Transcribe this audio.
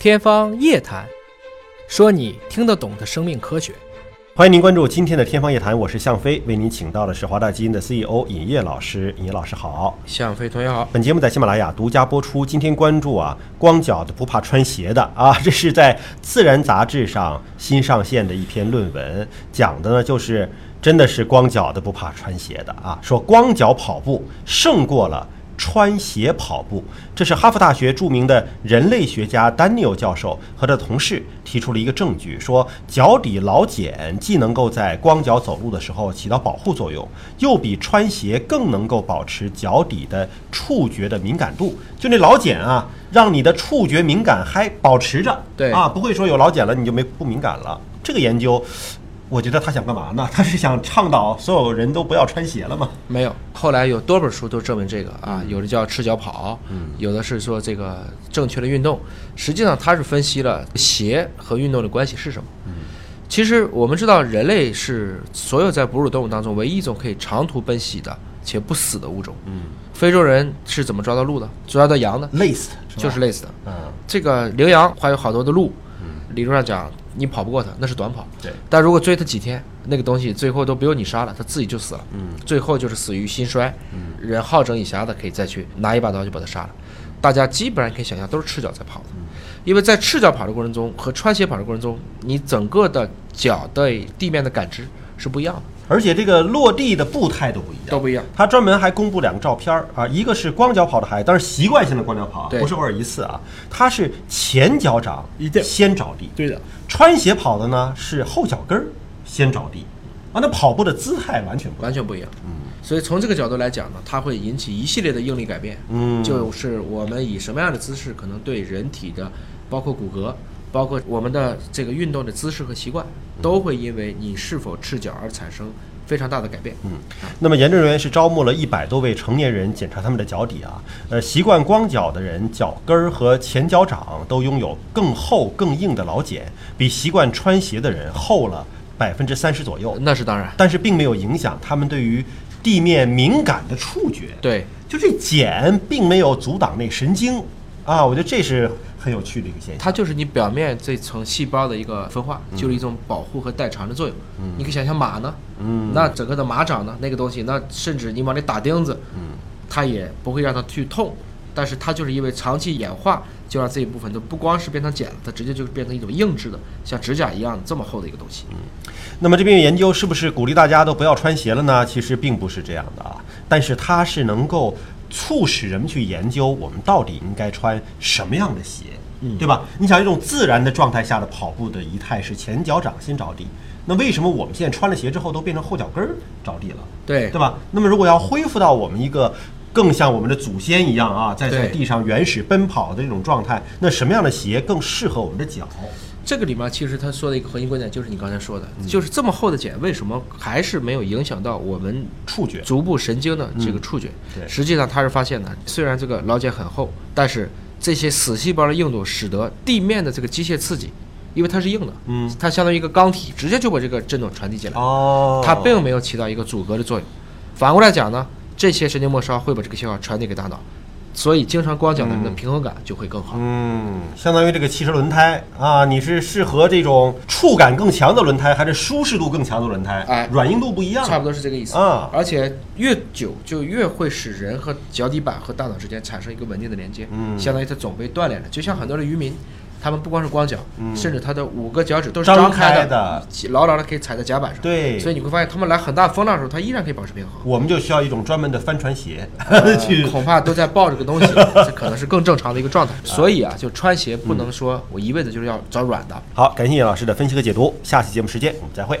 天方夜谭，说你听得懂的生命科学。欢迎您关注今天的《天方夜谭》，我是向飞，为您请到的是华大基因的 CEO 尹烨老师。尹烨老师好，向飞同学好。本节目在喜马拉雅独家播出。今天关注啊，光脚的不怕穿鞋的啊，这是在《自然》杂志上新上线的一篇论文，讲的呢就是真的是光脚的不怕穿鞋的啊，说光脚跑步胜过了。穿鞋跑步，这是哈佛大学著名的人类学家丹尼尔教授和他的同事提出了一个证据，说脚底老茧既能够在光脚走路的时候起到保护作用，又比穿鞋更能够保持脚底的触觉的敏感度。就那老茧啊，让你的触觉敏感还保持着，对啊，不会说有老茧了你就没不敏感了。这个研究。我觉得他想干嘛呢？他是想倡导所有人都不要穿鞋了吗？没有，后来有多本书都证明这个啊，有的叫赤脚跑，嗯，有的是说这个正确的运动。实际上，他是分析了鞋和运动的关系是什么。嗯，其实我们知道，人类是所有在哺乳动物当中唯一一种可以长途奔袭的且不死的物种。嗯，非洲人是怎么抓到鹿的？抓到羊的？累死，就是累死的。嗯，这个羚羊还有好多的鹿。理论上讲。你跑不过他，那是短跑。对，但如果追他几天，那个东西最后都不用你杀了，他自己就死了。嗯，最后就是死于心衰。嗯，人好整以暇的可以再去拿一把刀就把他杀了。大家基本上可以想象，都是赤脚在跑的。因为在赤脚跑的过程中和穿鞋跑的过程中，你整个的脚对地面的感知是不一样的。而且这个落地的步态都不一样，都不一样。他专门还公布两个照片儿啊，一个是光脚跑的孩子，但是习惯性的光脚跑，不是偶尔一次啊。他是前脚掌先着地，对的。穿鞋跑的呢是后脚跟儿先着地，啊，那跑步的姿态完全不完全不一样。嗯，所以从这个角度来讲呢，它会引起一系列的应力改变。嗯，就是我们以什么样的姿势，可能对人体的，包括骨骼。包括我们的这个运动的姿势和习惯，都会因为你是否赤脚而产生非常大的改变。嗯，那么研究人员是招募了一百多位成年人检查他们的脚底啊，呃，习惯光脚的人脚跟儿和前脚掌都拥有更厚更硬的老茧，比习惯穿鞋的人厚了百分之三十左右。那是当然，但是并没有影响他们对于地面敏感的触觉。对，就这茧并没有阻挡那神经啊，我觉得这是。很有趣的一个现象，它就是你表面这层细胞的一个分化，就是一种保护和代偿的作用。嗯，你可以想象马呢，嗯，那整个的马掌呢，那个东西，那甚至你往里打钉子，嗯，它也不会让它去痛，但是它就是因为长期演化，就让这一部分就不光是变成茧了，它直接就变成一种硬质的，像指甲一样这么厚的一个东西。嗯，那么这边研究是不是鼓励大家都不要穿鞋了呢？其实并不是这样的啊，但是它是能够。促使人们去研究我们到底应该穿什么样的鞋，嗯，对吧？你想一种自然的状态下的跑步的仪态是前脚掌先着地，那为什么我们现在穿了鞋之后都变成后脚跟儿着地了？对，对吧？那么如果要恢复到我们一个更像我们的祖先一样啊，在在地上原始奔跑的这种状态，那什么样的鞋更适合我们的脚？这个里面其实他说的一个核心观点就是你刚才说的，就是这么厚的茧为什么还是没有影响到我们触觉、足部神经的这个触觉？对，实际上他是发现的，虽然这个老茧很厚，但是这些死细胞的硬度使得地面的这个机械刺激，因为它是硬的，嗯，它相当于一个钢体，直接就把这个震动传递进来，哦，它并没有起到一个阻隔的作用。反过来讲呢，这些神经末梢会把这个信号传递给大脑。所以，经常光脚的人的平衡感就会更好。嗯，相当于这个汽车轮胎啊，你是适合这种触感更强的轮胎，还是舒适度更强的轮胎？哎，软硬度不一样，差不多是这个意思啊。而且越久就越会使人和脚底板和大脑之间产生一个稳定的连接。嗯，相当于它总被锻炼了，就像很多的渔民。他们不光是光脚，甚至他的五个脚趾都是张开的，牢牢的可以踩在甲板上。对，所以你会发现，他们来很大风浪的时候，他依然可以保持平衡。我们就需要一种专门的帆船鞋，恐怕都在抱着个东西，这可能是更正常的一个状态。所以啊，就穿鞋不能说我一辈子就是要找软的。好，感谢叶老师的分析和解读，下期节目时间我们再会。